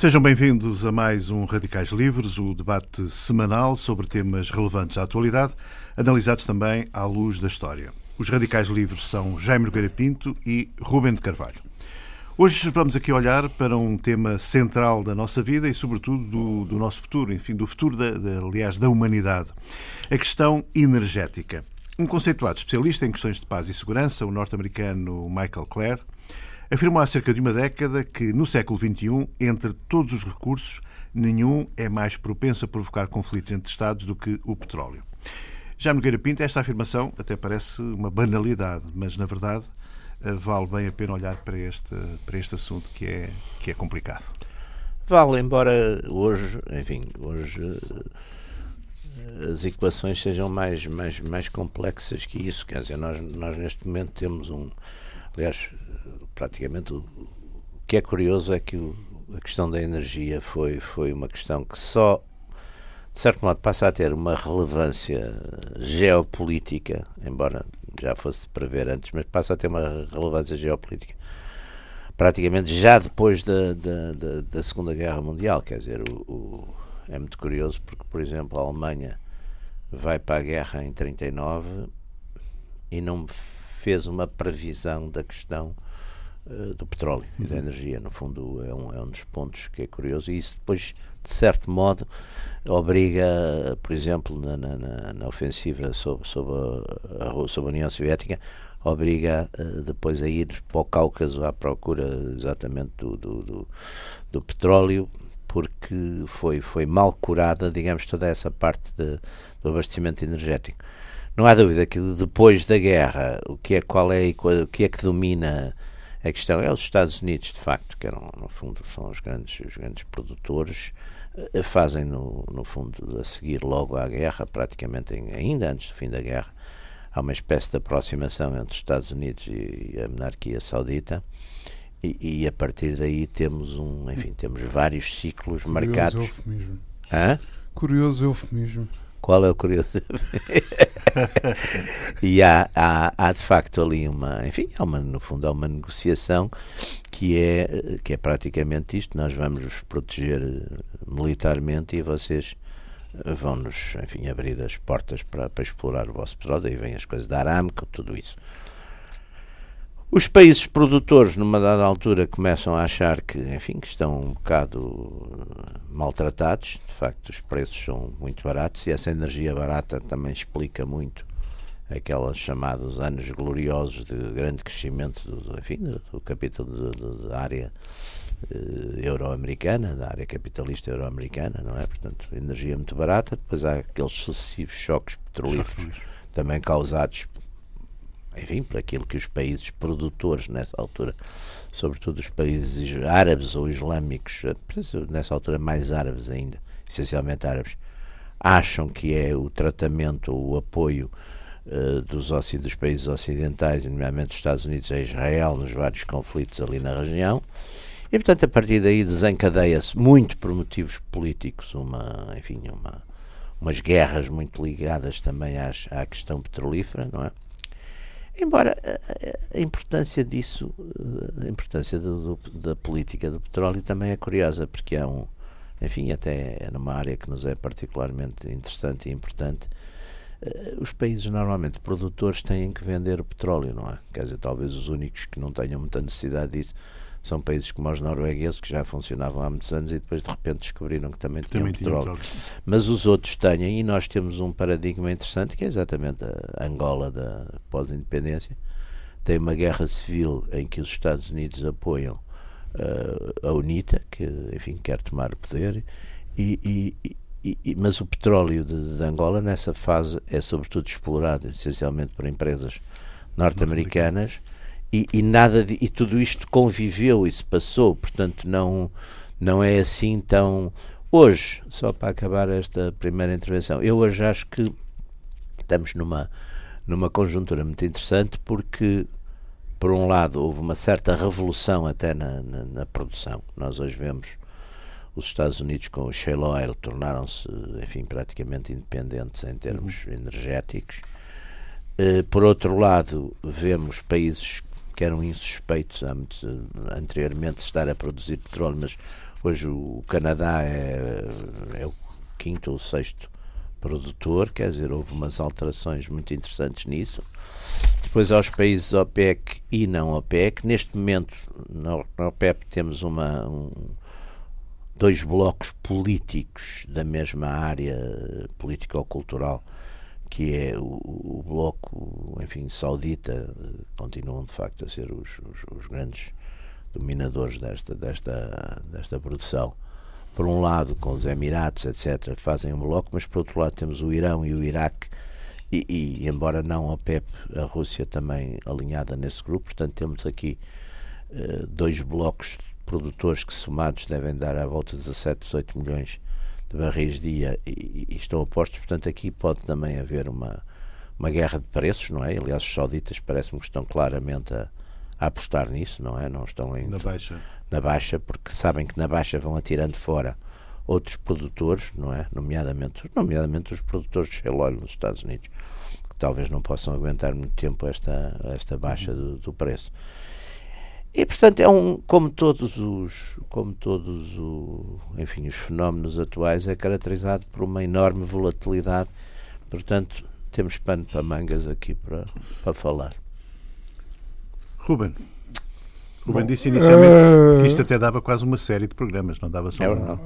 Sejam bem-vindos a mais um Radicais Livres, o debate semanal sobre temas relevantes à atualidade, analisados também à luz da história. Os Radicais Livres são Jaime Nogueira Pinto e Rubem de Carvalho. Hoje vamos aqui olhar para um tema central da nossa vida e, sobretudo, do, do nosso futuro, enfim, do futuro, da, da, aliás, da humanidade. A questão energética. Um conceituado especialista em questões de paz e segurança, o norte-americano Michael Clare, afirmou há cerca de uma década que, no século XXI, entre todos os recursos, nenhum é mais propenso a provocar conflitos entre Estados do que o petróleo. Já Nogueira Pinto, esta afirmação até parece uma banalidade, mas, na verdade, eh, vale bem a pena olhar para este, para este assunto que é, que é complicado. Vale, embora hoje, enfim, hoje eh, as equações sejam mais, mais, mais complexas que isso. Quer dizer, nós, nós neste momento temos um. Aliás, praticamente o, que é curioso é que o, a questão da energia foi, foi uma questão que só, de certo modo, passa a ter uma relevância geopolítica, embora já fosse prever antes, mas passa a ter uma relevância geopolítica praticamente já depois da, da, da, da Segunda Guerra Mundial. Quer dizer, o, o, é muito curioso porque, por exemplo, a Alemanha vai para a guerra em 39 e não fez uma previsão da questão uh, do petróleo e da uhum. energia. No fundo, é um, é um dos pontos que é curioso. E isso depois, de certo modo, obriga, por exemplo, na, na, na ofensiva sobre, sobre, a, sobre a União Soviética, obriga uh, depois a ir para o Cáucaso à procura exatamente do, do, do, do petróleo porque foi, foi mal curada, digamos, toda essa parte de, do abastecimento energético. Não há dúvida que depois da guerra, o que é, qual é, o que é que domina a questão é os Estados Unidos, de facto, que eram, no fundo são os grandes, os grandes produtores, eh, fazem no, no fundo a seguir logo à guerra, praticamente ainda antes do fim da guerra, há uma espécie de aproximação entre os Estados Unidos e a monarquia saudita. E, e, a partir daí temos um, enfim, temos vários ciclos Curioso marcados. Eufemismo. Hã? Curioso eufemismo. Qual é o curioso? e há, há, há, de facto ali uma, enfim, há uma, no fundo há uma negociação que é, que é praticamente isto, nós vamos vos proteger militarmente e vocês vão-nos, enfim, abrir as portas para, para explorar o vosso petróleo, daí vêm as coisas da Aramco, tudo isso. Os países produtores, numa dada altura, começam a achar que, enfim, que estão um bocado maltratados. De facto, os preços são muito baratos e essa energia barata também explica muito aqueles chamados anos gloriosos de grande crescimento do, enfim, do, do capítulo da área eh, euro-americana, da área capitalista euro-americana, não é? Portanto, energia muito barata. Depois há aqueles sucessivos choques petrolíferos também causados enfim, para aquilo que os países produtores nessa altura, sobretudo os países árabes ou islâmicos, nessa altura mais árabes ainda, essencialmente árabes, acham que é o tratamento, o apoio uh, dos, dos países ocidentais, nomeadamente dos Estados Unidos a Israel, nos vários conflitos ali na região. E, portanto, a partir daí desencadeia-se, muito por motivos políticos, uma, enfim, uma, umas guerras muito ligadas também às, à questão petrolífera, não é? Embora a, a importância disso, a importância do, do, da política do petróleo também é curiosa, porque há um, enfim, até é numa área que nos é particularmente interessante e importante, os países normalmente produtores têm que vender o petróleo, não é? Quer dizer, talvez os únicos que não tenham muita necessidade disso são países como os noruegueses que já funcionavam há muitos anos e depois de repente descobriram que também, tinham também petróleo. Mas os outros têm e nós temos um paradigma interessante que é exatamente a Angola da pós-independência. Tem uma guerra civil em que os Estados Unidos apoiam uh, a UNITA, que enfim quer tomar o poder, e, e, e, mas o petróleo de, de, Angola nessa fase é sobretudo explorado essencialmente por empresas norte-americanas e, e, nada de, e tudo isto conviveu e se passou, portanto não não é assim tão hoje, só para acabar esta primeira intervenção, eu hoje acho que estamos numa numa conjuntura muito interessante porque por um lado houve uma certa revolução até na, na, na produção, nós hoje vemos os Estados Unidos com o shale oil tornaram-se, enfim, praticamente independentes em termos uhum. energéticos. Uh, por outro lado, vemos países que eram insuspeitos anteriormente de estar a produzir petróleo, mas Depois o Canadá é, é o quinto ou sexto produtor, quer dizer, houve umas alterações muito interessantes nisso. Depois aos países OPEC e não OPEC. Neste momento, na OPEP temos uma, um, dois blocos políticos da mesma área político-cultural, que é o, o, bloco, enfim, saudita, continuam de facto a ser os, os, os grandes dominadores desta, desta, desta produção por um lado com os Emirados, etc., fazem um bloco, mas por outro lado temos o Irão e o Iraque, e, e embora não a OPEP, a Rússia também alinhada nesse grupo, portanto temos aqui uh, dois blocos produtores que somados devem dar à volta de 17, 18 milhões de barris dia e, e estão apostos, portanto aqui pode também haver uma, uma guerra de preços, não é? Aliás, os sauditas parece-me que estão claramente a, a apostar nisso, não é? Não estão em, na baixa na Baixa, porque sabem que na Baixa vão atirando fora outros produtores, não é? Nomeadamente, nomeadamente os produtores de shale oil nos Estados Unidos, que talvez não possam aguentar muito tempo esta, esta baixa do, do preço. E portanto é um, como todos os, como todos o, enfim, os fenómenos atuais, é caracterizado por uma enorme volatilidade. Portanto, temos pano para mangas aqui para, para falar. Ruben, o Ben disse inicialmente uh... que isto até dava quase uma série de programas, não dava só é um. Não.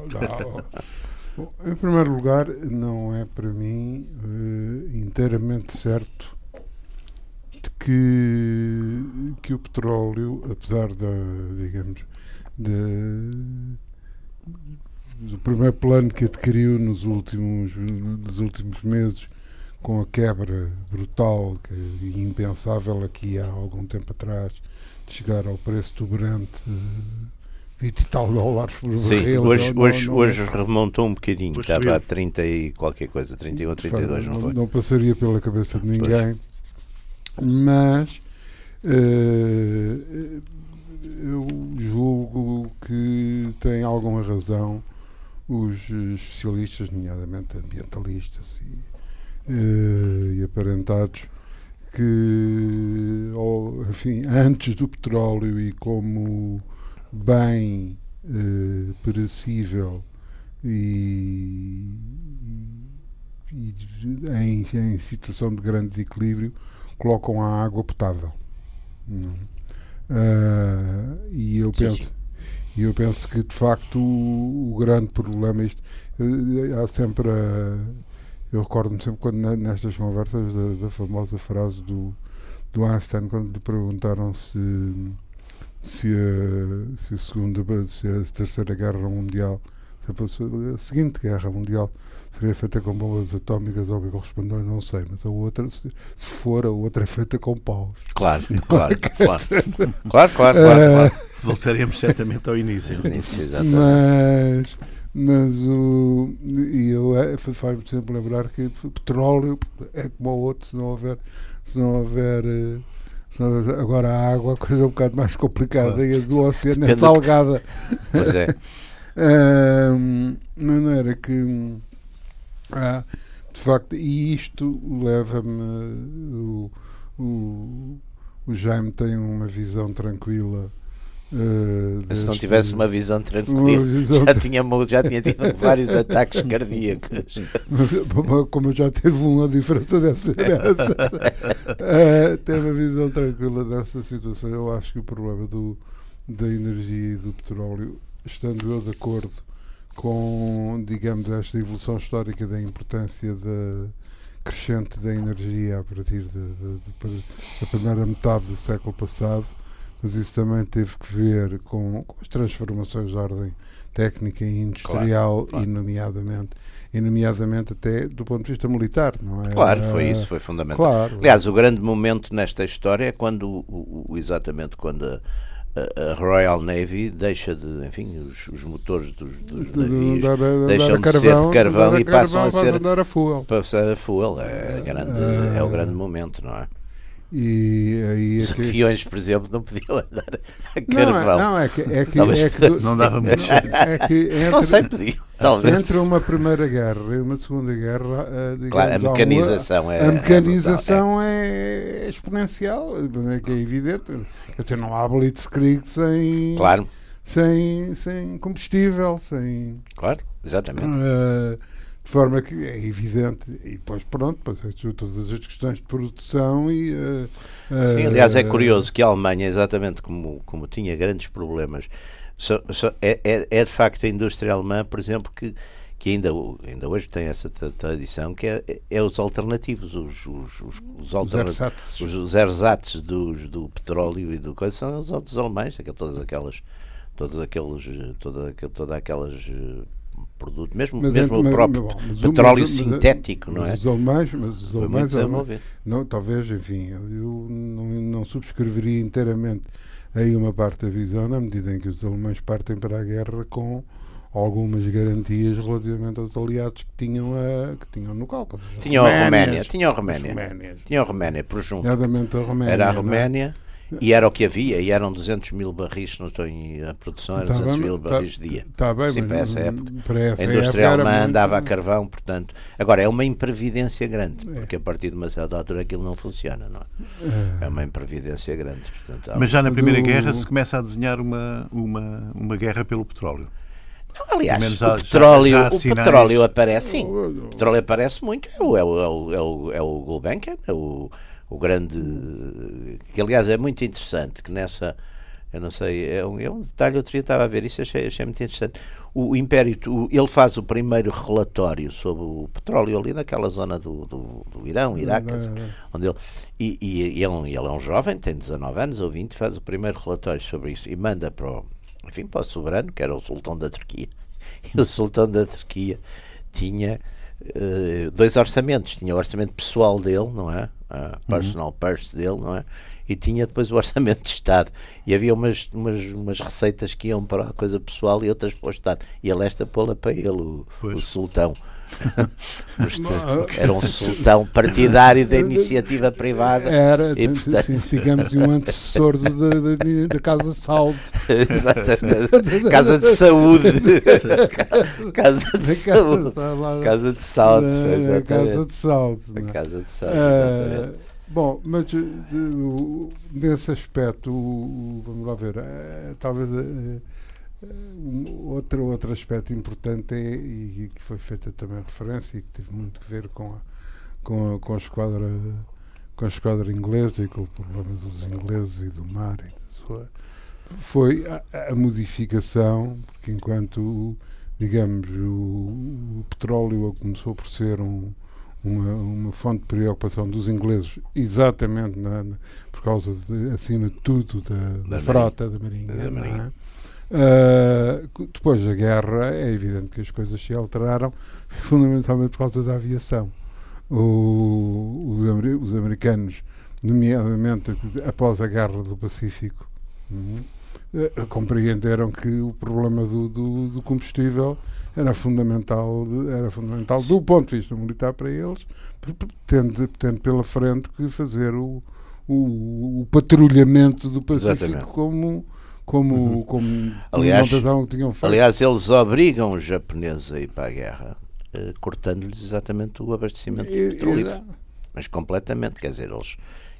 Bom, em primeiro lugar, não é para mim uh, inteiramente certo que, que o petróleo, apesar da, digamos, de, do primeiro plano que adquiriu nos últimos, nos últimos meses, com a quebra brutal que, impensável aqui há algum tempo atrás, de chegar ao preço do Brent 20 e tal dólares por Sim, barril. Hoje, não, hoje, não, hoje remontou um bocadinho, estava a 30 e qualquer coisa, 31, 32, não, não foi? Não passaria pela cabeça de ninguém, pois. Mas uh, eu julgo que tem alguma razão os especialistas, nomeadamente ambientalistas e, uh, e aparentados, que, ou, enfim, antes do petróleo e como bem eh, perecível e, e em, em, situação de grande desequilíbrio, colocam a água potável. Uh, e eu penso. E eu penso que de facto o, o grande problema é isto. Eh, há sempre a, eu recordo-me sempre quando nestas conversas da, da, famosa frase do, do Einstein, quando lhe perguntaram se, se, a, se, a segunda, se a Terceira Guerra Mundial, a seguinte Guerra Mundial, seria feita com bombas atómicas ou que ele respondeu, não sei, mas a outra, se, for, a outra é feita com paus. Claro, claro, claro. claro, claro, claro, claro. Voltaremos certamente ao início. mas mas o. E eu é, faz-me sempre lembrar que petróleo é como o outro, se não houver. Se não houver eh, agora a água, a coisa é um bocado mais complicada e a do oceano é salgada. Pois é. um, de maneira que. Ah, de facto, e isto leva-me. O, o, o Jaime tem uma visão tranquila Uh, Mas se não tivesse uma visão tranquila, já, tinha, já tinha tido vários ataques cardíacos. Como eu já teve um, a diferença deve ser essa. uh, ter uma visão tranquila dessa situação. Eu acho que o problema do, da energia e do petróleo, estando eu de acordo com, digamos, esta evolução histórica da importância da crescente da energia a partir de, de, de, da primeira metade do século passado mas isso também teve que ver com, com as transformações de ordem técnica e industrial, claro, claro. E, nomeadamente, e nomeadamente até do ponto de vista militar, não é? Claro, foi isso, foi fundamental. Claro. Aliás, o grande momento nesta história é quando, o, o, exatamente quando a, a, Royal Navy deixa de, enfim, os, os motores dos, dos de, navios de, de, deixam de carvão, ser de carvão e passam a ser para a fuel. A fuel. É, grande, é o grande momento, não é? E aí Os é que... aviões, por exemplo, não podiam andar a carvão. Não, não é que, é que, é que não dava muito jeito. É que entre, não sei, podiam. Talvez. Entre uma primeira guerra e uma segunda guerra, uh, digamos, claro, a mecanização é a mecanização é, é exponencial, é que é evidente. Quer dizer, não há blitzkrieg sem claro sem, sem combustível, sem. Claro, exatamente. Uh, de forma que é evidente, e depois pronto, depois todas as questões de produção e. Uh, Sim, aliás, é curioso que a Alemanha, exatamente como, como tinha grandes problemas, é, é, é de facto a indústria alemã, por exemplo, que que ainda, ainda hoje tem essa tradição, que é, é os alternativos, os, os, os, os, alternativos, os, os ersatz dos, do petróleo e do coisa, são os outros alemães, todas aquelas, todos aqueles, toda, toda aquelas eh, produtos, mesmo, mas, mesmo mas, o próprio bom, mas, petróleo mas, sintético, não é? Os alemães, mas os alemães, alemães não, talvez, enfim, eu não, não subscreveria inteiramente aí uma parte da visão, na medida em que os alemães partem para a guerra com algumas garantias relativamente aos aliados que tinham, a, que tinham no Cáucaso. Tinham a Roménia, tinham a Roménia. Tinham a Roménia, por junto. a Roménia. Era a é? Roménia. E era o que havia, e eram 200 mil barris, não estou em a produção, eram 200 tá mil tá- barris de dia. Está bem, Sim, mas para essa época. Para essa a indústria alemã andava a carvão, portanto. Agora, é uma imprevidência grande, é. porque a partir de uma certa altura aquilo não funciona, não é? É, é uma imprevidência grande. Portanto, mas já na Primeira do... Guerra se começa a desenhar uma, uma, uma guerra pelo petróleo. Não, aliás, o petróleo, já, já o petróleo aparece, sim. O petróleo aparece muito. É o, é o, é o, é o, é o Gulbenkian, é o, o grande. que aliás é muito interessante que nessa. Eu não sei, é um, é um detalhe, outro dia estava a ver isso, achei, achei muito interessante. O Império, o, ele faz o primeiro relatório sobre o petróleo ali naquela zona do, do, do Irão, Iraque, onde ele, e, e, e ele, ele, é um jovem, tem 19 anos ou 20, faz o primeiro relatório sobre isso e manda para o, enfim, para o soberano, que era o sultão da Turquia. E o sultão da Turquia tinha uh, dois orçamentos. Tinha o orçamento pessoal dele, não é? A personal uhum. purse dele, não é? E tinha depois o orçamento de Estado. E havia umas, umas, umas receitas que iam para a coisa pessoal e outras para o Estado. E ele esta pô-la para ele, o, o sultão. Era um sultão partidário da iniciativa privada. Era, e, portanto... digamos, um antecessor da Casa de Saúde. Exatamente. Casa de Saúde. Casa de Saúde. Casa de Saúde. Casa de Saúde. Casa de Saúde, exatamente. Bom, mas nesse aspecto, vamos lá ver, eh, talvez eh, outro, outro aspecto importante é, e que foi feita também referência e que teve muito a ver com a, com a, com a esquadra com a esquadra inglesa e com o problema dos ingleses e do mar e da sua foi a, a modificação porque enquanto digamos o, o, petróleo começou por ser um, uma, uma fonte de preocupação dos ingleses exatamente na, na, por causa de, acima de tudo da, da, da frota marinha, da marinha. Uh, depois da guerra, é evidente que as coisas se alteraram, fundamentalmente por causa da aviação. O, os, os, americanos, nomeadamente após a guerra do Pacífico, uh, compreenderam que o problema do, do, do, combustível era fundamental, era fundamental do ponto de vista militar para eles, tendo, tendo pela frente que fazer o, o, o patrulhamento do Pacífico Exatamente. como como, uhum. como aliás, tinham feito. Aliás, eles obrigam os japoneses a ir para a guerra, eh, cortando-lhes exatamente o abastecimento de petróleo. Mas completamente, quer dizer, eles,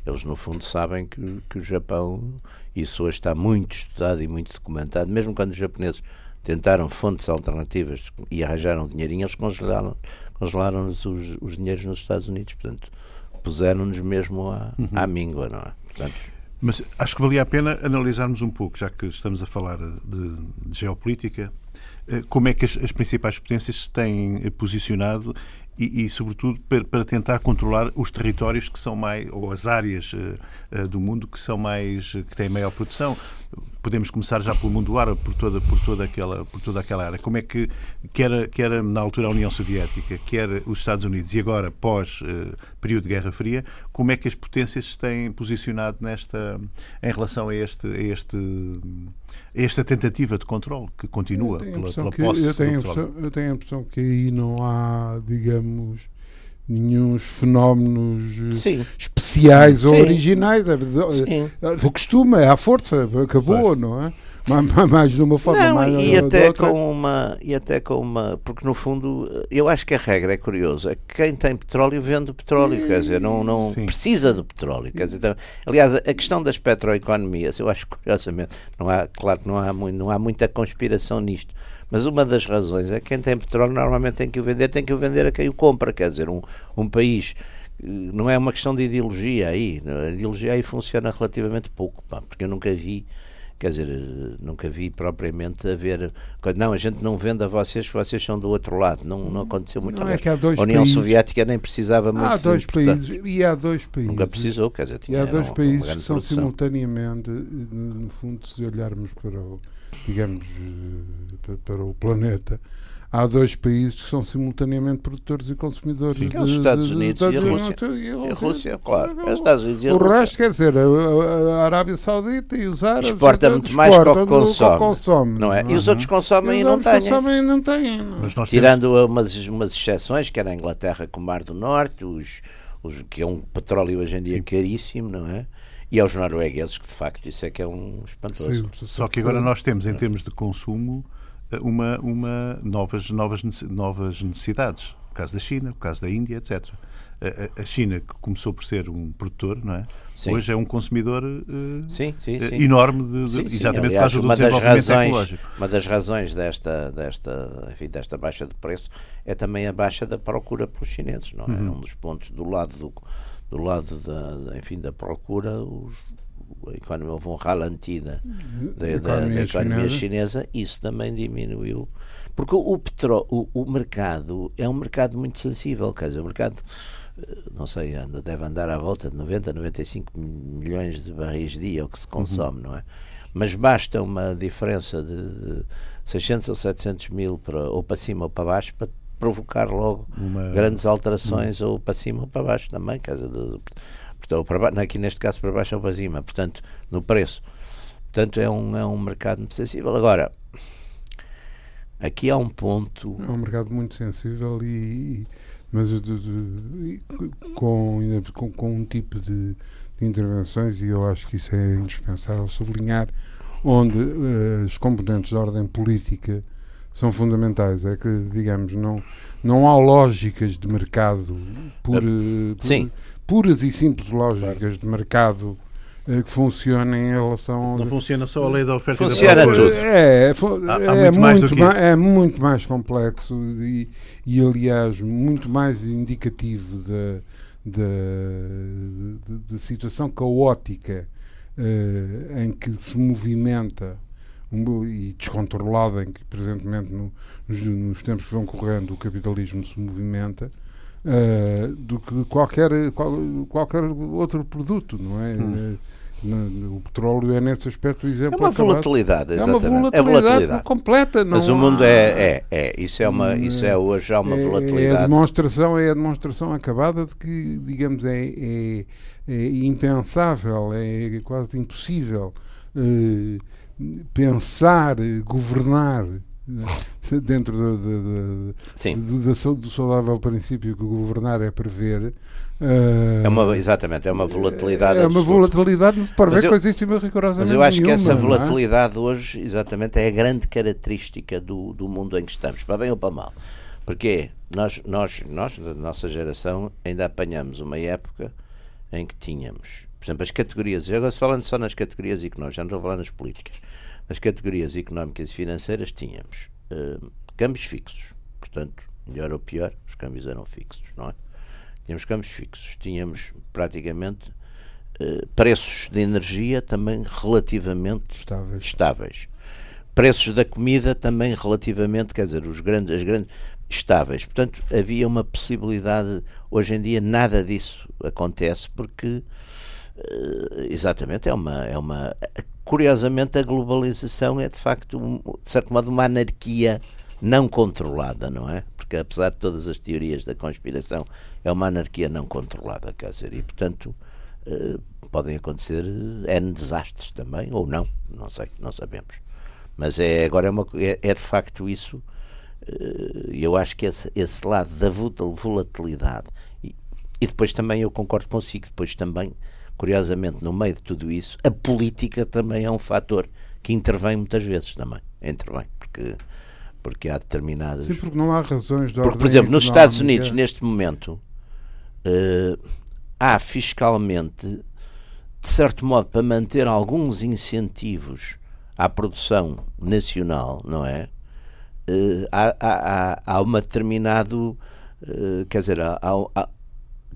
eles no fundo sabem que, que o Japão, isso hoje está muito estudado e muito documentado, mesmo quando os japoneses tentaram fontes alternativas e arranjaram dinheirinho, eles congelaram, congelaram os, os dinheiros nos Estados Unidos, portanto, puseram-nos mesmo à, uhum. à míngua, não é? Portanto, mas acho que valia a pena analisarmos um pouco, já que estamos a falar de, de geopolítica, eh, como é que as, as, principais potências se têm posicionado e, e sobretudo, para, para, tentar controlar os territórios que são mais, ou as áreas uh, do mundo que são mais, que têm maior produção. Podemos começar já pelo mundo árabe, por toda, por toda, aquela, por toda aquela área. Como é que, quer, quer na altura a União Soviética, quer os Estados Unidos e agora pós uh, período de Guerra Fria, como é que as potências se têm posicionado nesta, em relação a este, a este esta tentativa de controle que continua pela, pela posse eu tenho, eu tenho a impressão que aí não há, digamos, nenhum fenómenos eh, Sim. especiais Sim. ou originais. É do costume, é à força, acabou, Pois. não é? mais, mais de uma forma, Não, mais e até outra. com uma e até com uma porque no fundo eu acho que a regra é curiosa é que quem tem petróleo vende petróleo quer dizer não não Sim. precisa de petróleo quer dizer então, aliás a questão das petroeconomias eu acho que, curiosamente não há claro que não há muito, não há muita conspiração nisto mas uma das razões é que quem tem petróleo normalmente tem que o vender tem que o vender a quem o compra. Quer dizer um um país eh, não é uma questão de ideologia aí. A ideologia aí funciona relativamente pouco pá, porque eu nunca vi Quer dizer, nunca vi propriamente haver. Não, a gente não vende a vocês, vocês são do outro lado. Não, não aconteceu muito. Não é que há dois a União países. Soviética nem precisava muito. Há dois países, e há dois países. Nunca precisou, quer dizer, E tinha há dois uma países que são produção. simultaneamente, no fundo, se olharmos para o, digamos, eh, pa- para o planeta, há dois países que são simultaneamente produtores e consumidores. Sim, é os Estados Unidos e a Rússia. e E a Rússia, claro. É os Estados Unidos e a O Rússia. resto, quer dizer, a, a- a Arábia Saudita e os árabes Exporta eh, muito mais que o que do consome, consome, Não é? E os Uhum. outros consomem E e os não têm. consomem e não têm. não é? Nós temos- Tirando umas, umas exceções, que era a Inglaterra com o Mar do Norte, os, os, que é um petróleo hoje em dia caríssimo, não é? E aos noruegueses, que de facto isso é que é um espantoso. Sim, Só que agora nós temos, em termos de consumo, uma, uma novas, novas, novas necessidades. O caso da China, o caso da Índia, etc. A- A China, que começou por ser um produtor, não é? Sim. Hoje é um consumidor eh, Sim, sim, eh, enorme, de, exatamente Aliás, por causa do uma das desenvolvimento razões, tecnológico. uma das razões desta, desta, enfim, desta baixa de preço é também a baixa da procura pelos chineses, não é? Uhum. Um dos pontos do lado do, do lado da, enfim, da procura, os, economia houve um ralenti da, da, da- Economia da economia chinesa. isso também diminuiu. Porque o, petró o, o mercado é um mercado muito sensível, quer dizer, o mercado, eh, não sei, anda, deve andar à volta de 90, 95 milhões de barris dia, o que se consome, não é? Mas basta uma diferença de 600 ou 700 mil para, ou para cima ou para baixo para provocar logo Uma- grandes alterações ou para cima ou para baixo também, quer dizer, portanto, para ba- aqui neste caso para baixo ou para cima, portanto, no preço. Portanto, é um, é um mercado muito sensível. Agora, aqui há um ponto. É um mercado muito sensível e, mas de- de- com, com, com um tipo de, de intervenções e eu acho que isso é indispensável sublinhar onde eh, as componentes de ordem política são fundamentais é que digamos não não há lógicas de mercado por, eh, por- sim. Puras e simples lógicas de mercado eh, que funcionem em relação Não funciona só a lei da oferta Funciona e da procura. tudo. é, é, Há- há é muito mais do que ma- isso. é muito mais complexo e, e, aliás, muito mais indicativo da, da, situação caótica eh, em que se movimenta um- e descontrolada em que presentemente no- nos, nos tempos que vão correndo o capitalismo se movimenta eh, do que qualquer, qual- qualquer outro produto, não é? Hum. Eh, no- o petróleo é nesse aspecto o É exemplo uma acabado. volatilidade, É uma exatamente. É volatilidade, volatilidade. completa. Mas o há- mundo é, é, é, isso é uma, isso é hoje há uma é- É a volatilidade. demonstração, é a demonstração acabada de que, digamos, é, é, é impensável, é quase impossível eh, pensar, governar dentro do, do, do, saudável princípio que governar é prever. eh, é uma, exatamente, é uma volatilidade é uma absoluta. volatilidade prevê eu- coisíssima rigorosamente Mas eu acho que essa nenhuma, é? volatilidade hoje, exatamente, é a grande característica do, do mundo em que estamos, para bem ou para mal. Porque nós, nós, nós, da nossa geração, ainda apanhamos uma época em que tínhamos, por exemplo, as categorias, eu agora falando só nas categorias económicas, já não estou a falar nas políticas, nas categorias económicas e financeiras tínhamos eh, câmbios fixos, portanto, melhor ou pior, os câmbios eram fixos, não é? Tínhamos câmbios fixos, tínhamos praticamente eh, preços de energia também relativamente Estáveis. estáveis. Preços da comida também relativamente, quer dizer, os grandes, as grandes estáveis. Portanto, havia uma possibilidade. Hoje em dia nada disso acontece porque exatamente é uma é uma curiosamente a globalização é de facto um, de certo modo uma anarquia não controlada, não é? Porque apesar de todas as teorias da conspiração, é uma anarquia não controlada, quer dizer, e portanto eh, podem acontecer eh, N desastres também, ou não, não sei, não sabemos. Mas é, agora é, uma, é, é de facto isso, eh, e eu acho que esse, esse lado da vola- volatilidade, e, depois também eu concordo consigo, depois também, curiosamente, no meio de tudo isso, a política também é um fator que intervém muitas vezes também. Intervém, porque, porque há determinadas. Sim, porque não há razões de Porque, por exemplo, nos Estados Unidos, neste momento, uh, há fiscalmente, de certo modo, para manter alguns incentivos à produção nacional, não é? Uh, há, há, há uma determinado. Uh, quer dizer, há, há,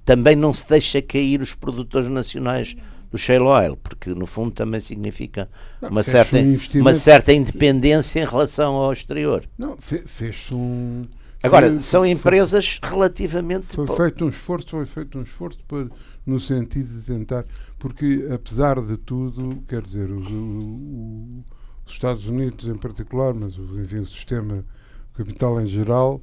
também não se deixa cair os produtores nacionais do shale oil, porque no fundo também significa não, uma, certa, um uma certa independência em relação ao exterior. Não, fez-se um. Agora, foi, são empresas foi, relativamente. Foi feito um esforço, foi feito um esforço para, no sentido de tentar. Porque, apesar de tudo, quer dizer, o, o, os Estados Unidos em particular, mas enfim, o sistema capital em geral,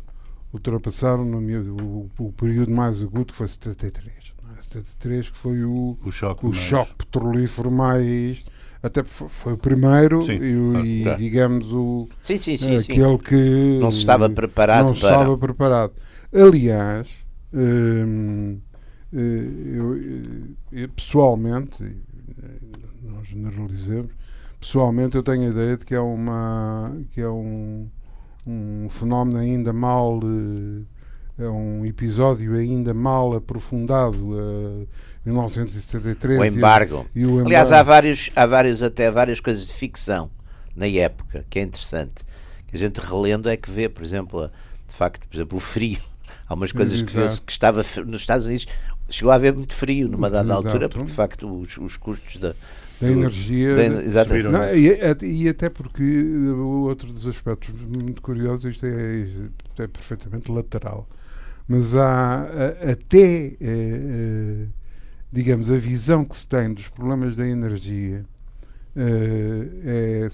ultrapassaram no, o, o período mais agudo, que foi 73. 73, que foi o, o, choque, o choque petrolífero mais. Até foi o primeiro sim, e, e digamos o sim, sim, sim, aquele que não se estava preparado não para... estava preparado. Aliás, hum, eh, eu, eu, pessoalmente, não generalizemos, pessoalmente eu tenho a ideia de que é uma que é um, um fenómeno ainda mal uh, é um episódio ainda mal aprofundado, uh, 1973. O embargo. E, e o embargo. Aliás, há vários, há vários, até várias coisas de ficção na época, que é interessante. Que a gente relendo é que vê, por exemplo, de facto, por exemplo, o frio. Há umas coisas que, vê que estava nos Estados Unidos, chegou a haver muito frio numa dada Exato. altura, porque de facto os, os custos da, da energia. Da, não, e, e, até porque outro dos aspectos muito curiosos, isto é, é perfeitamente lateral mas há até, eh, eh, digamos, a visão que se tem dos problemas da energia eh, é,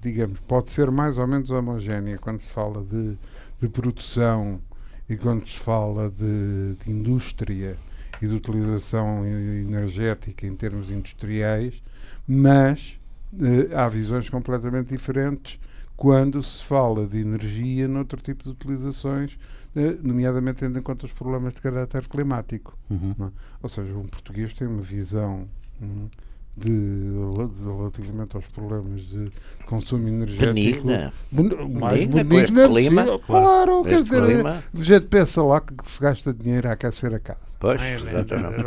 digamos, pode ser mais ou menos homogénea quando se fala de, de produção e quando se fala de, de, indústria e de utilização energética em termos industriais, mas há visões completamente diferentes quando se fala de energia noutro tipo de utilizações, eh, nomeadamente tendo em conta os problemas de caráter climático. Uhum. É? Ou seja, um português tem uma visão hum, de, de, relativamente aos problemas de consumo energético benigna. mais benigna, é clima, claro, claro quer dizer, clima. a gente pensa lá que se gasta dinheiro a aquecer a casa Pois, é, exatamente.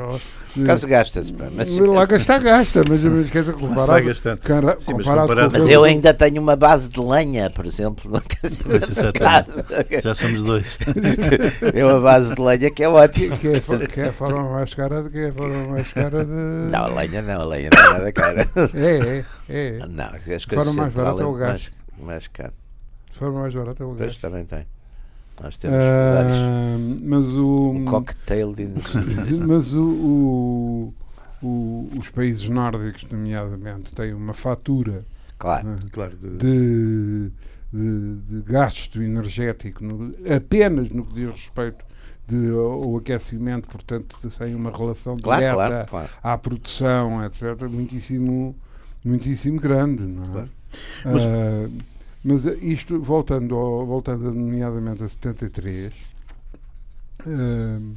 Caso gasta-se. Mas... Lá gastar, gasta, mas, mas quer dizer, comparado, cara, Sim, mas, comparado mas eu ainda tenho uma base de lenha, por exemplo. Não quer dizer, Já somos dois. é uma base de lenha que é ótima. Que, é, que é a forma mais cara de que é a forma mais cara de. Não, a lenha não, a lenha não é nada cara. É, é. é. Não, as coisas forma mais barata é o gás. Mais, mais caro. De forma mais barata é o gás. Pois também tem. Nós temos uh, vários. Mas o. Um cocktail de energia. mas o, o, o, os países nórdicos, nomeadamente, têm uma fatura claro. Né, claro de, de, de, de gasto energético no, apenas no que diz respeito de, ao aquecimento, portanto, sem uma relação claro, direta claro, à produção, etc., muitíssimo, muitíssimo grande. Não é? Claro. Mas, uh, mas isto, voltando, ao, voltando nomeadamente a 73, uh,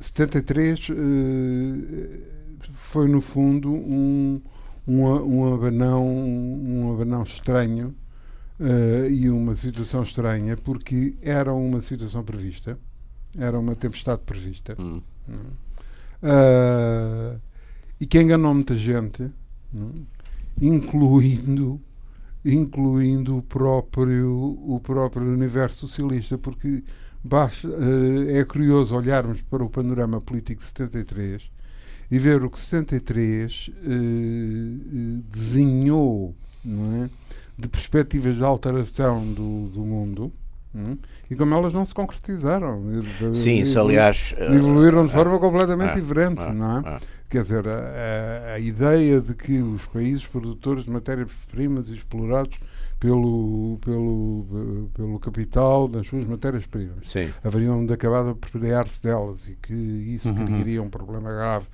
73 uh, foi no fundo um, um, um, abanão, um abanão estranho uh, e uma situação estranha, porque era uma situação prevista, era uma tempestade prevista. Hum. Uh, e que enganou muita gente, incluindo incluindo o próprio, o próprio universo socialista, porque uh, é curioso olharmos para o panorama político de 73 e ver o que 73 uh, uh, desenhou é? de perspectivas de alteração do, do mundo Hum? E como elas não se concretizaram. Sim, isso aliás. Evoluíram de forma completamente diferente, não é? Quer dizer, a, a, ideia de que os países produtores de matérias-primas explorados pelo, pelo, pelo capital nas suas matérias-primas haveriam de acabar de apropriar-se delas e que isso uhum. criaria um problema grave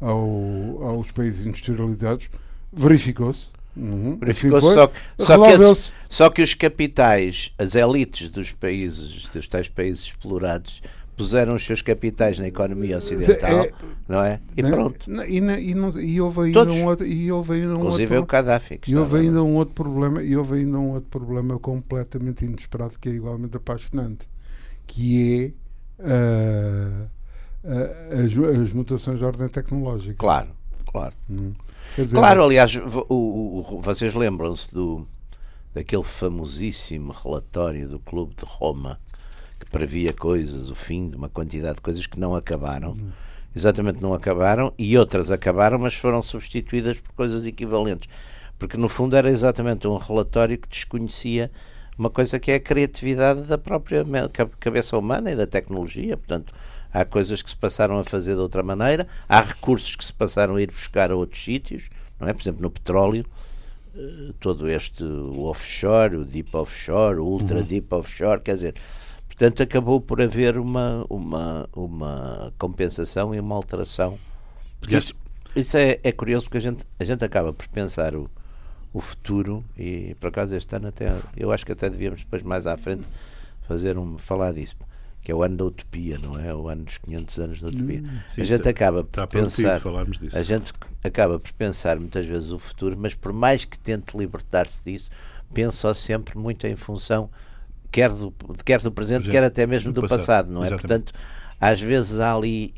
ao, aos países industrializados, verificou-se. Uhum. Assim só, só, que esses, só que os capitais, as elites dos países, dos tais países explorados, puseram os seus capitais na economia ocidental, É- não é? E Né? pronto. Não, E, na- e não- e houve ainda Todos. um outro. E houve ainda um Inclusive é o outro Gaddafi. e houve ainda um outro problema, e houve ainda um outro problema completamente inesperado que é igualmente apaixonante, que é ah, ah, as, as mutações de ordem tecnológica. Claro, claro. Hum. Dizer, Claro, aliás, vo- o- o- vocês lembram-se do daquele famosíssimo relatório do Clube de Roma que previa coisas, o fim de uma quantidade de coisas que não acabaram. Exatamente não acabaram e outras acabaram, mas foram substituídas por coisas equivalentes. Porque no fundo era exatamente um relatório que desconhecia uma coisa que é a criatividade da própria cabeça humana e da tecnologia. Portanto, há coisas que se passaram a fazer de outra maneira, há recursos que se passaram a ir buscar a outros sítios, não é? Por exemplo, no petróleo, eh, todo este offshore, o deep offshore, o ultra deep offshore, quer dizer, portanto acabou por haver uma, uma, uma compensação e uma alteração. Porque isso, isso é, é curioso porque a gente, a gente acaba por pensar o, o futuro e por acaso este ano até eu acho que até devíamos depois mais à frente fazer um falar disso que é o ano da utopia, não é? O ano dos 500 anos da utopia. Sim, a gente está- acaba por Está prometido pensar disso. a gente acaba por pensar muitas vezes o futuro, mas por mais que tente libertar-se disso, pensa sempre muito em função quer do, quer do presente, Presente, quer até mesmo do do, passado, passado, não é? exatamente. Portanto, às vezes há ali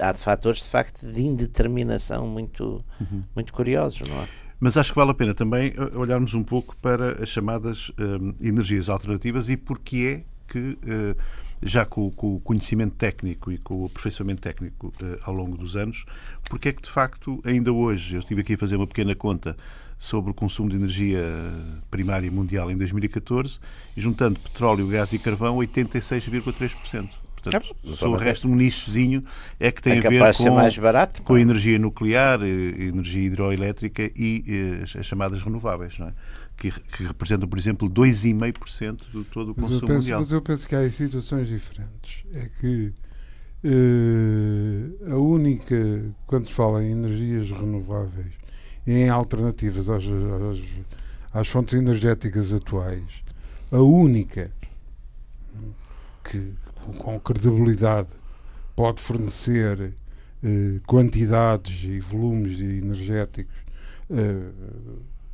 há fatores de facto de indeterminação muito, Uhum. muito curiosos, não é? Mas acho que vale a pena também eh, olharmos um pouco para as chamadas hum, energias alternativas e porque é que, eh, já com, com o conhecimento técnico e com o aperfeiçoamento técnico eh, ao longo dos anos, porque é que de facto, ainda hoje, eu estive aqui a fazer uma pequena conta sobre o consumo de energia primária mundial em 2014, e juntando petróleo, gás e carvão, 86,3%. Portanto, É, só o resto, um nichozinho, é que tem é a ver de com, mais barato. com a energia nuclear, energia hidroelétrica e eh, as- as chamadas renováveis, não é? que, que representam, por exemplo, 2,5% do todo o consumo penso, mundial. mas eu penso que há situações diferentes. É que eh, a única, quando se fala em energias renováveis e em alternativas às, às, às fontes energéticas atuais, a única que com- credibilidade pode fornecer eh, quantidades e volumes energéticos eh,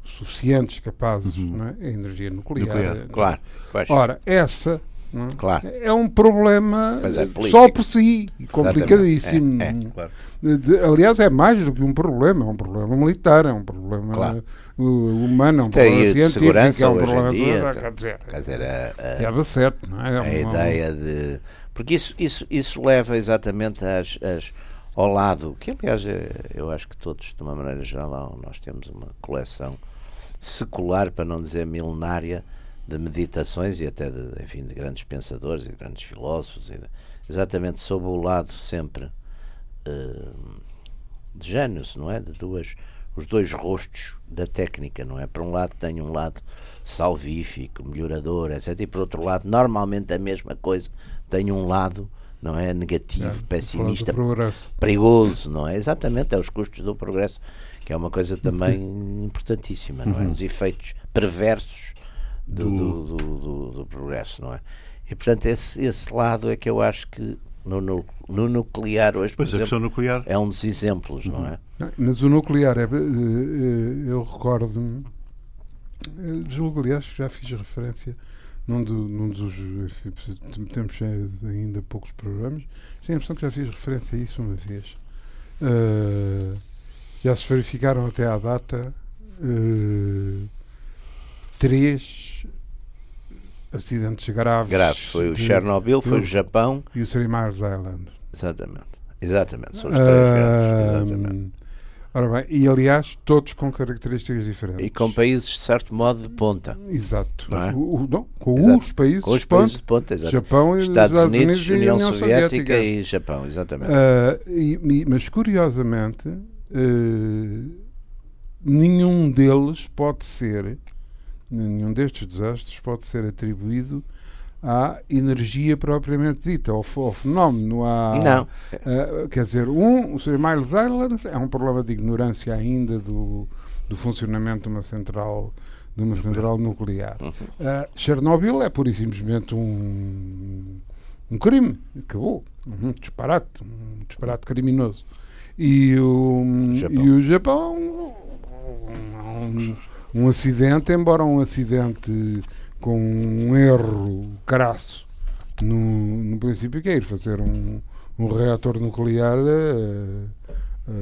suficientes, capazes, Uhum. é? a energia nuclear. Nuclear, é? Claro, Ora, essa é? claro. é um problema é, eh, só por si, complicadíssimo. É, é. Claro. De- aliás, é mais do que um problema, é um problema militar, é um problema Claro. humano, é um Até problema de científico, segurança é um problema dia, quer dizer, Quer dizer, a, a- é certo, não é? É a uma- ideia de. Porque isso, isso, isso leva exatamente às, às- ao lado, que aliás é- eu acho que todos, de uma maneira geral, nós temos uma coleção secular, para não dizer milenária, de meditações e até de, enfim, de grandes pensadores e de grandes filósofos, e de- exatamente sob o lado sempre eh, de Janus, não é? De duas, os dois rostos da técnica, não é? Por um lado tem um lado salvífico, melhorador, etc. E por outro lado, normalmente a mesma coisa tem um lado, não é? Negativo, É, pessimista, perigoso, não é? Exatamente, é os custos do progresso, que é uma coisa também importantíssima, não é? Os efeitos perversos do, do, do, do- do progresso, não é? E portanto, esse, esse lado é que eu acho que no, no, no nuclear hoje, por Pois a exemplo, nuclear. é um dos exemplos, não é? Mas o nuclear, é, eh, eh, eu recordo-me, eh, julgo, aliás, que já fiz referência num, do- num dos. enfim, Temos ainda poucos programas, tenho a impressão que já fiz referência a isso uma vez. Eh, já se verificaram até à data eh, três acidentes graves. Graves. Foi o de- Chernobyl, foi o Japão. e o Three Mile Island. Exatamente. Exatamente. São os três graves. Exatamente. Ora bem, e aliás, todos com características diferentes. E com países, de certo modo, de ponta. Exato. Não é? O- não, com Exato. os países, Com os de ponta, países de ponta, exatamente. Japão e Estados, Unidos, e União, Soviética, e Japão, exatamente. Ah, e- e- mas curiosamente, ah, nenhum deles pode ser, nenhum destes desastres pode ser atribuído à energia propriamente dita, ao, ao fenómeno. À, Não. ah, quer dizer, um, o Sr. Miles Island é um problema de ignorância ainda do, do funcionamento de uma central de uma central nuclear. Uhum. Ah, Chernobyl é pura e simplesmente um, um crime, acabou. Um disparate, um disparate criminoso. E o Japão, e o Japão um, um, acidente, embora um acidente com um erro crasso no, no princípio, que é ir fazer um, um reator nuclear a,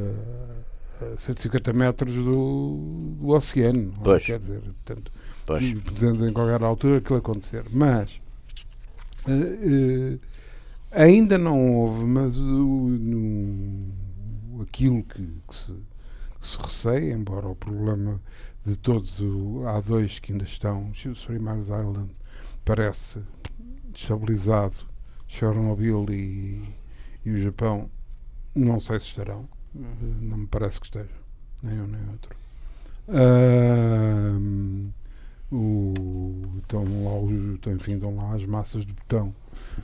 a, a 150 metros do, do oceano. Pois. Quer dizer, portanto, podendo em qualquer altura aquilo acontecer. Mas uh, uh, ainda não houve, mas uh, no, aquilo que, que, se, que, se, receia, embora o problema de todos, há dois que ainda estão, os Three Mars Island parece estabilizado, Chernobyl e, e o Japão, não sei se estarão, não me parece que estejam, nem um nem outro. Uh, o, estão lá, o, enfim, estão lá as massas de botão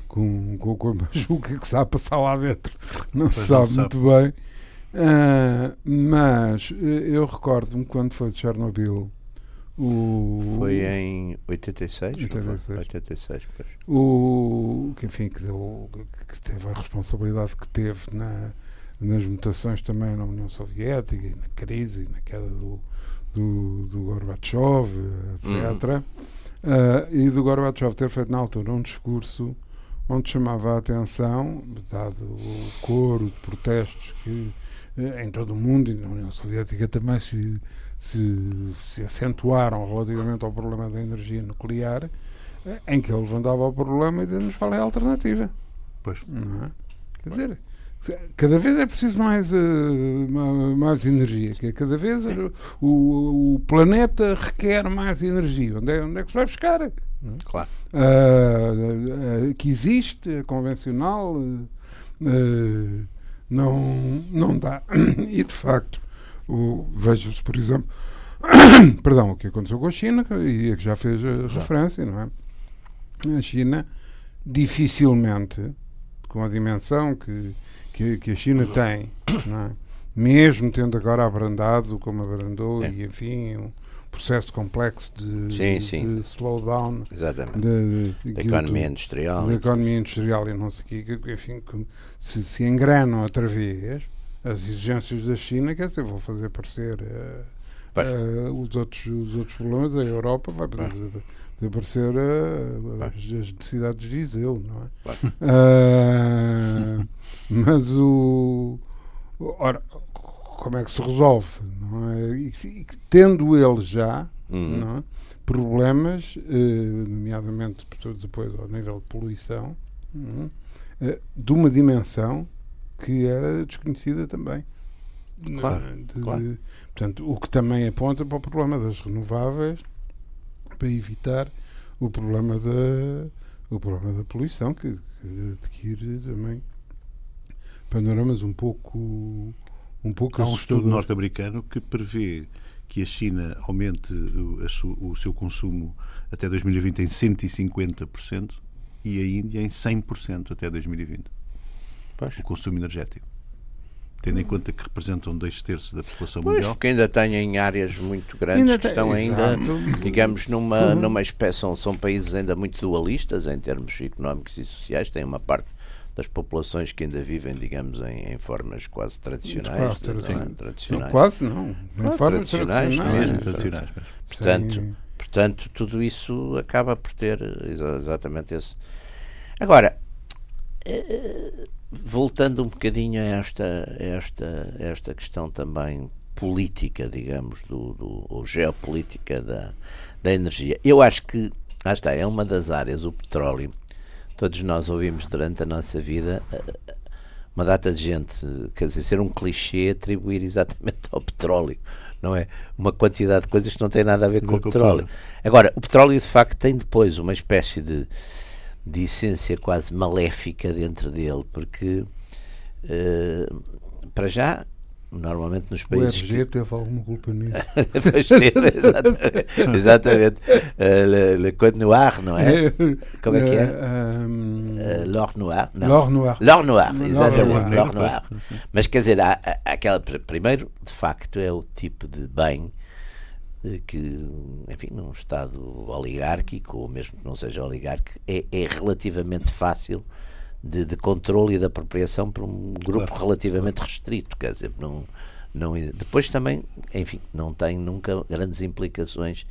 com, com, com mas o que é a passar lá dentro. Não se sabe, sabe, muito bem uh, mas eh, eu recordo-me quando foi de Chernobyl o, foi em 86? 86. 86 pois. O, que, enfim, que, deu, que teve a responsabilidade que teve na, nas mutações também na União Soviética e na crise e na queda do, do, do Gorbachev, etc. Uhum. Uh, e do Gorbachev ter feito na altura um discurso onde chamava a atenção, dado o coro de protestos que em todo o mundo e na União Soviética também se, se, se acentuaram relativamente ao problema da energia nuclear, eh, em que ele levantava o problema e dizia-nos qual é a alternativa. Pois. Não é? Quer dizer, Cada vez é preciso mais, uh, mais energia. Cada vez o, o, planeta requer mais energia. Onde é, onde é que se vai buscar? Claro. Uh, uh, que existe, a convencional, não, não dá. E de facto, veja-se, por exemplo, perdão, o que aconteceu com a China, e que já fez a referência, não é? A China dificilmente, com a dimensão que que, que a China tem, é? mesmo tendo agora abrandado como abrandou, é. e enfim, processo complexo de, sim, sim. de slowdown de, de, da economia industrial. Da economia industrial e não sei o que, enfim, se, se engranam outra vez as exigências da China, quer dizer, vão fazer aparecer. Uh, Uh, os, outros, os outros problemas, a Europa vai poder, aparecer uh, as, necessidades de Viseu, não é? Uh, mas o. Ora, como é que se resolve? É? E, tendo ele já uhum. é? problemas, nomeadamente depois ao nível de poluição, de uma dimensão que era desconhecida também. Claro, de, claro. Portanto, o que também aponta para o problema das renováveis para evitar o problema da, o problema da poluição, que, que adquire também panoramas um pouco um pouco Há um estudo norte-americano que prevê que a China aumente o, o seu consumo até 2020 em 150% e a Índia em 100% até 2020. Pois. O consumo energético tendo em conta que representam dois terços da população pois, mundial. porque ainda têm áreas muito grandes ainda que estão ainda, digamos, numa, uhum. numa espécie, são, são países ainda muito dualistas em termos económicos e sociais, têm uma parte das populações que ainda vivem, digamos, em, em formas quase tradicionais. Claro, de, não, tradicionais. Não, quase não. Em formas tradicionais, tradicionais mesmo tradicionais. Portanto, portanto, tudo isso acaba por ter exatamente esse. Agora, eh, voltando um bocadinho a esta, esta, esta questão também política, digamos, do, do, ou geopolítica da, da energia, eu acho que, lá está, é uma das áreas, o petróleo, todos nós ouvimos durante a nossa vida eh, uma data de gente, quer dizer, ser um clichê atribuir exatamente ao petróleo, não é? Uma quantidade de coisas que não tem nada a ver com o petróleo. Agora, o petróleo de facto tem depois uma espécie de de essência quase maléfica dentro dele, porque uh, para já normalmente nos países. O RG que... teve alguma culpa nisso. teve, exatamente. exatamente. Uh, le, le, Code Noir, não é? Como é que é? Uh, uh, L'Or Noir. L'Or Noir. L'Or Noir, exatamente. L'Or Noir. Mas quer dizer, há, há aquela. Primeiro, de facto, é o tipo de bem eh, que, enfim, num Estado oligárquico, ou mesmo que não seja oligárquico, é, é relativamente fácil de, de, controle e de apropriação por um grupo claro. relativamente restrito, quer dizer, não, não, depois também, enfim, não tem nunca grandes implicações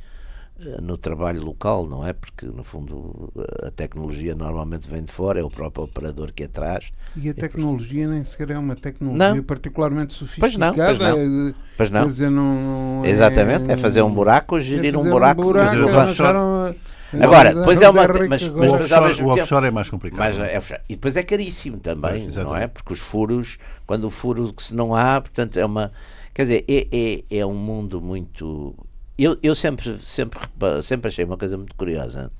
eh, no trabalho local, não é? Porque, no fundo, a tecnologia normalmente vem de fora, é o próprio operador que atrás. E a tecnologia nem sequer é uma tecnologia não. particularmente sofisticada. Pois não, pois não. Pois não. Dizer, não, não é... Exatamente, é fazer um buraco, gerir é um buraco. Um buraco Agora, depois é uma. Mas, mas, o, offshore, o offshore é mais complicado. Mas, é, e depois é caríssimo também, pois, não é? Porque os furos, quando o furo que se não há, portanto, é uma. Quer dizer, é, é, é um mundo muito. Eu, eu sempre, sempre, sempre achei uma coisa muito curiosa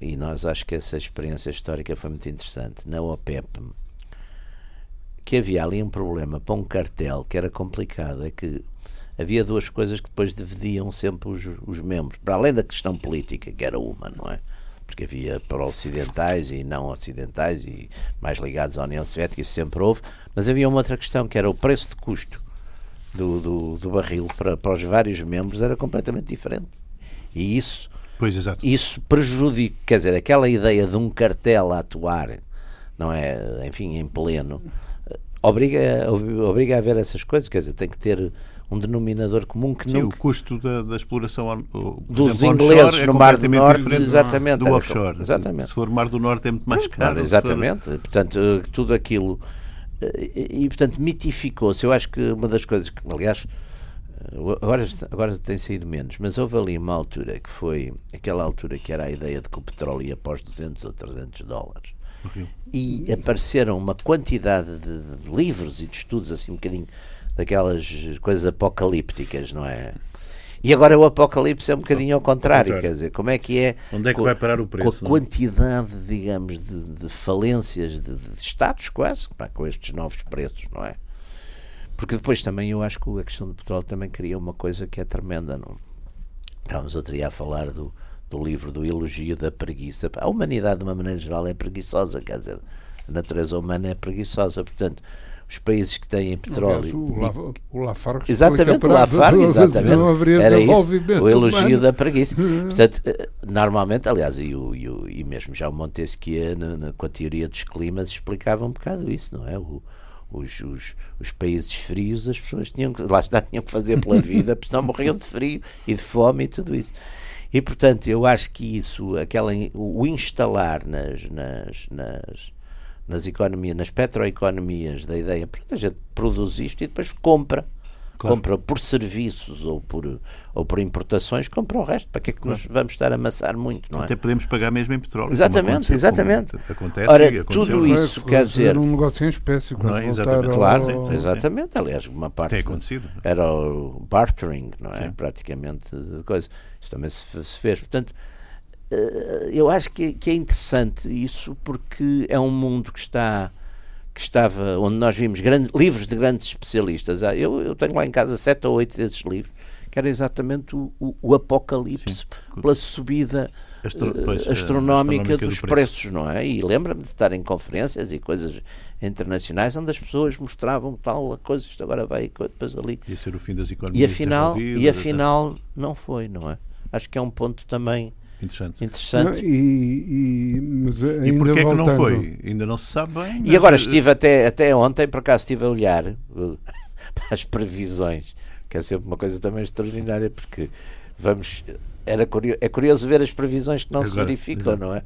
e nós acho que essa experiência histórica foi muito interessante. Na OPEP, que havia ali um problema para um cartel que era complicado, é que havia duas coisas que depois dividiam sempre os, os membros, para além da questão política, que era uma, não é? Porque havia para ocidentais e não ocidentais e mais ligados à União Soviética, isso sempre houve, mas havia uma outra questão que era o preço de custo do, do, do barril para, para os vários membros era completamente diferente. E isso, pois, exato. isso prejudica, quer dizer, aquela ideia de um cartel a atuar, não é? Enfim, em pleno, obriga, obriga a ver essas coisas, quer dizer, tem que ter um denominador comum que Sim, não. o custo da, da exploração dos exemplo, ingleses é no Mar do Norte, exatamente, do offshore. Exatamente. Se for Mar do Norte é muito mais caro. exatamente. For... Portanto, eh, tudo aquilo. Eh, e, portanto, mitificou-se. Eu acho que uma das coisas que, aliás, eh, agora, agora tem saído menos, mas houve ali uma altura que foi aquela altura que era a ideia de que o petróleo ia após 200 ou 300 dólares. E apareceram uma quantidade de, de livros e de estudos assim um bocadinho daquelas coisas apocalípticas, não é? E agora o apocalipse é um bocadinho ao contrário, quer dizer, como é que é. Onde é que vai parar o preço? Com a é? quantidade, digamos, de, de falências de, de, Estados, quase, pá, com estes novos preços, não é? Porque depois também eu acho que a questão do petróleo também cria uma coisa que é tremenda, não? Estávamos outro dia a falar do, do livro do elogio da preguiça. A humanidade, de uma maneira geral, é preguiçosa, quer dizer, a natureza humana é preguiçosa, portanto os países que têm petróleo. o, Lafargue exatamente, o Lafargue, exatamente. Era isso, o elogio humano. da preguiça. Portanto, eh, normalmente, aliás, e, o, e, o, e mesmo já o Montesquieu, na, na, com a teoria dos climas, explicava um bocado isso, não é? O, os, os, os, países frios, as pessoas tinham que, lá está, tinham que fazer pela vida, porque senão morriam de frio e de fome e tudo isso. E, portanto, eu acho que isso, aquela, o instalar nas, nas, nas nas economias, nas petroeconomias da ideia, pronto, a gente produz isto e depois compra. Claro. Compra por serviços ou por, ou por importações, compra o resto. Para que é que claro. nos vamos estar a amassar muito? Não é? Até podemos pagar mesmo em petróleo. Exatamente, exatamente. Acontece Ora, tudo isso é, quer dizer. um negócio em espécie. Não é? Exatamente. Claro, sim, exatamente. Aliás, uma parte. Tem acontecido. Era o bartering, não é? Sim. Praticamente coisa. Isso também se, se fez. Portanto eu acho que, que, é interessante isso porque é um mundo que está que estava onde nós vimos grande, livros de grandes especialistas. Ah, eu, eu tenho lá em casa sete ou oito desses livros que era exatamente o, o, o apocalipse Sim. pela subida Astro, eh, pois, astronómica, astronómica dos do preço. preços, não é? E lembra-me de estar em conferências e coisas internacionais onde as pessoas mostravam tal coisa, isto agora vai depois ali. Ia ser o fim das economias. E afinal, e afinal não foi, não é? Acho que é um ponto também Interessante. Interessante. Não, e, e, mas ainda e porquê é que não foi? Ainda não se sabe bem. E agora estive até, até ontem, por acaso estive a olhar uh, para as previsões, que é sempre uma coisa também extraordinária, porque vamos. Era curioso, é curioso ver as previsões que não agora, se verificam, não é?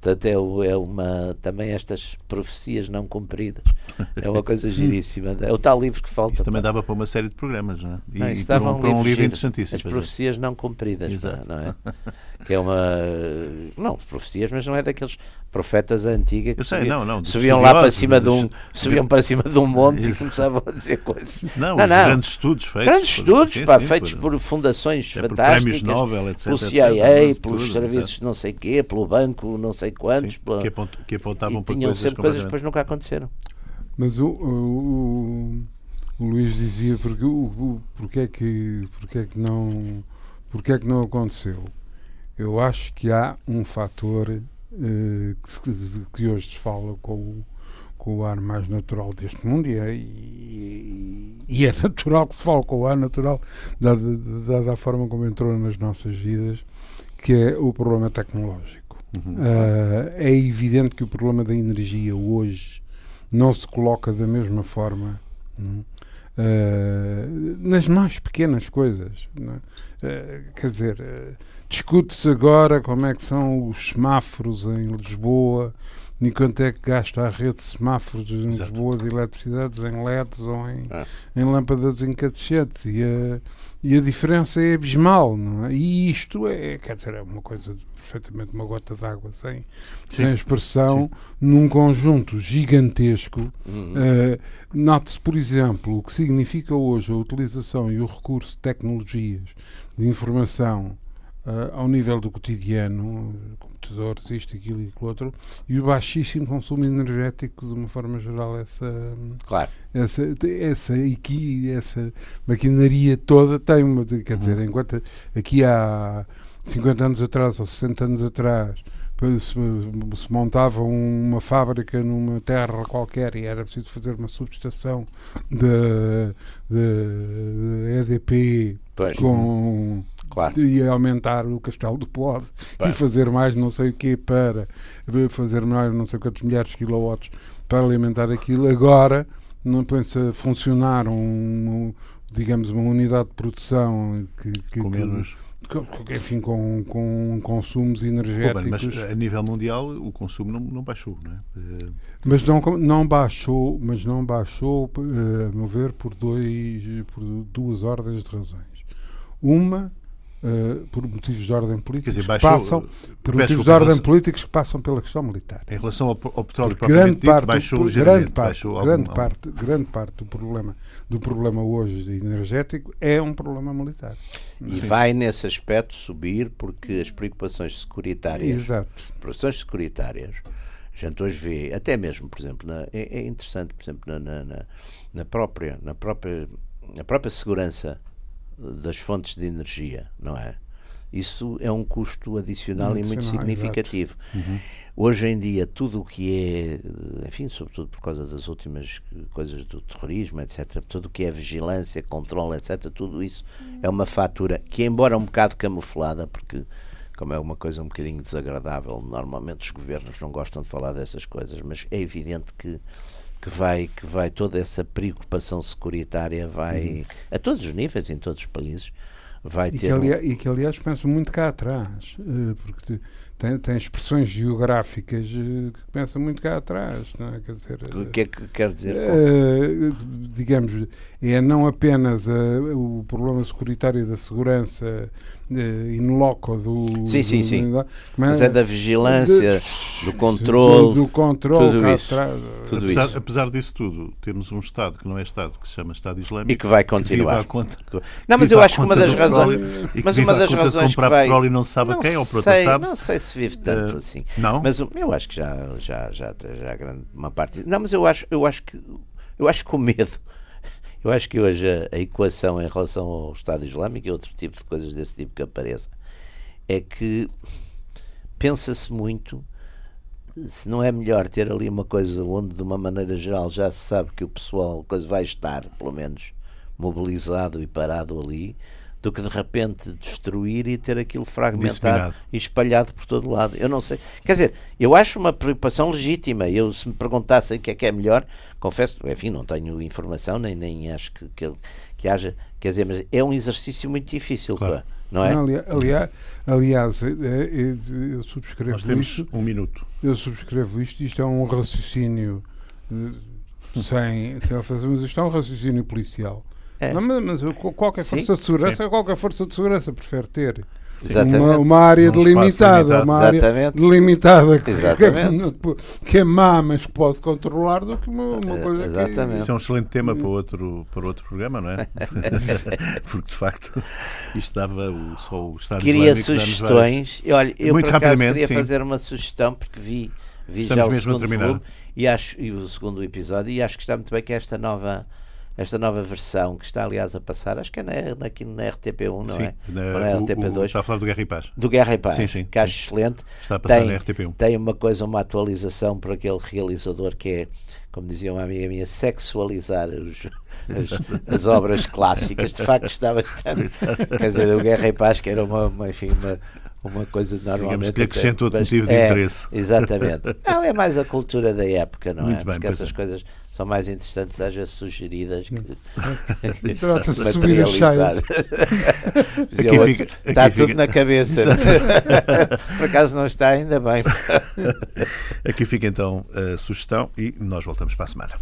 Portanto, é, é, uma. Também estas profecias não cumpridas. É uma coisa giríssima. É o tal livro que falta. Isso também dava para uma série de programas, não é? E, não, e para, um, para um, livro interessantíssimo. As profecias não cumpridas, Exato. não é? Que é uma. Não, profecias, mas não é daqueles profetas antigos que sei, subiam, não, não, subiam lá para cima de um subiam para cima de um monte e começavam a dizer coisas. Não, não, não. grandes estudos feitos. Grandes por, estudos, sim, pá, sim, feitos por, por fundações é fantásticas. Por Nobel, etc, pelo CIA, etc, pelos tudo, serviços etc. não sei quê, pelo banco não sei quantos. Sim, pela, que, apont, que apontavam e para tinham coisas sempre coisas que depois nunca aconteceram. Mas o, o, o Luís dizia porque, o, porque, é que, porque é que não porque é que não aconteceu? Eu acho que há um fator que, que, hoje se fala com o, com o ar mais natural deste mundo e, e, e é natural que se fale com o ar natural, dada, dada a forma como entrou nas nossas vidas, que é o problema tecnológico. Uhum. Uh, é evidente que o problema da energia hoje não se coloca da mesma forma uh, nas mais pequenas coisas. Uh, quer dizer, discute-se agora como é que são os semáforos em Lisboa e quanto é que gasta a rede de semáforos em Exato. Lisboa de eletricidade em LEDs ou em, ah. em lâmpadas incandescentes e a, e a diferença é abismal, não é? E isto é, quer dizer, é uma coisa perfeitamente uma gota d'água sem, sem expressão Sim. num conjunto gigantesco. Uhum. Uh, Note-se, por exemplo, o que significa hoje a utilização e o recurso de tecnologias de informação uh, ao nível do cotidiano, computadores, isto, aquilo e aquilo outro, e o baixíssimo consumo energético, de uma forma geral, essa, claro. essa, essa, aqui, essa maquinaria toda tem uma, quer uhum. dizer, enquanto aqui há 50 anos atrás ou 60 anos atrás se, se montava uma fábrica numa terra qualquer e era preciso fazer uma subestação de, EDP pois. com Claro. E aumentar o castelo do Pode e fazer mais não sei o quê para fazer mais não sei quantos milhares de quilowatts para alimentar aquilo. Agora não pensa funcionar um, digamos, uma unidade de produção que, que com menos. Que, enfim, com, com consumos energéticos. mas a nível mundial o consumo não, não baixou, não é? Eh, mas não, não baixou, mas não baixou, eh, a meu ver, por, dois, por duas ordens de razões. Uma Uh, por motivos de ordem política dizer, baixou, passam por motivos de ordem políticos que passam pela questão militar. Em relação ao, ao petróleo grande dito, parte, baixou grande parte, baixou grande algum, parte, grande parte do problema do problema hoje energético é um problema militar. E Sim. vai nesse aspecto subir porque as preocupações securitárias, Exato. preocupações securitárias, a gente hoje vê, até mesmo, por exemplo, na, é, é, interessante, por exemplo, na, na, na própria na própria na própria segurança das fontes de energia, não é? Isso é um custo adicional, adicional e muito significativo. Uhum. Hoje em dia, tudo o que é, enfim, sobretudo por causa das últimas coisas do terrorismo, etc., tudo o que é vigilância, controle, etc., tudo isso é uma fatura que, embora um bocado camuflada, porque como é uma coisa um bocadinho desagradável, normalmente os governos não gostam de falar dessas coisas, mas é evidente que que vai que vai toda essa preocupação securitária vai uhum. a todos os níveis em todos os países vai e ter que, aliás, um... e que aliás penso muito cá atrás eh, porque tem, tem expressões geográficas eh, que começam muito cá atrás. Não é? Quer dizer, o que é que quer dizer? Uh, digamos, é não apenas uh, o problema securitário da segurança uh, in loco do. Sim, sim, sim. Do, mas é da vigilância, de, do controle. Do, do controle, tudo isso. Atrás, tudo apesar, isso. apesar disso tudo, temos um Estado que não é Estado, que se chama Estado Islâmico. E que vai continuar. Que conta, não, mas eu acho que uma das razões. Mas uma das razões. comprar que vai, petróleo e não sabe não quem, ou por outra sabe. Não sei se vive tanto uh, assim. Não? Mas eu acho que já, já, já, já grande uma parte. Não, mas eu acho, eu acho que eu acho que o medo. Eu acho que hoje a, a equação em relação ao Estado Islâmico e outro tipo de coisas desse tipo que apareça é que pensa-se muito se não é melhor ter ali uma coisa onde de uma maneira geral já se sabe que o pessoal coisa vai estar pelo menos mobilizado e parado ali do que de repente destruir e ter aquilo fragmentado e espalhado por todo lado. Eu não sei. Quer dizer, eu acho uma preocupação legítima. Eu, se me perguntassem o que é que é melhor, confesso, enfim, não tenho informação, nem, nem acho que, que, que haja. Quer dizer, mas é um exercício muito difícil, claro. não é? aliás, aliás, é, é, eu subscrevo Nós temos isto. um minuto. Eu subscrevo isto. Isto é um raciocínio eh, sem, sem fazer, mas isto é um raciocínio policial é. Não, mas qualquer Sim. força de segurança, Sim. qualquer força de segurança prefere ter uma, uma, área delimitada, uma área delimitada que, que, que, é má, mas que pode controlar do que uma, uma coisa Exatamente. que... Isso é um excelente tema para outro, para outro programa, não é? Porque de facto isto dava o, só o Estado Queria sugestões. E, olha, eu Muito por acaso queria sim. fazer uma sugestão porque vi, vi já o segundo volume e, acho, e o segundo episódio e acho que está muito bem que esta nova esta nova versão que está, aliás, a passar, acho que é na, na, aqui na RTP1, não sim, é? Na, Ou na o- RTP2. o- está a falar do Guerra e Paz. Do Guerra e Paz, Sim, sim, que acho excelente. Está a passar Tem- na RTP1. Tem uma coisa, uma atualização por aquele realizador que é, como dizia uma amiga minha, sexualizar os- as, as obras clássicas. De facto, está bastante. Quer dizer, o Guerra e Paz, que era uma, uma, enfim, uma, uma coisa normalmente. que lhe acrescenta outro motivo de é, interesse. Exatamente. Não, é mais a cultura da época, não Muito é? bem, Porque essas é. coisas são mais interessantes, às vezes sugeridas. Que, Trata-se de subir as materializadas. Aqui outro, fica- aqui está tudo fica- na cabeça. Por acaso não está, ainda bem. Aqui fica então a sugestão e nós voltamos para a semana.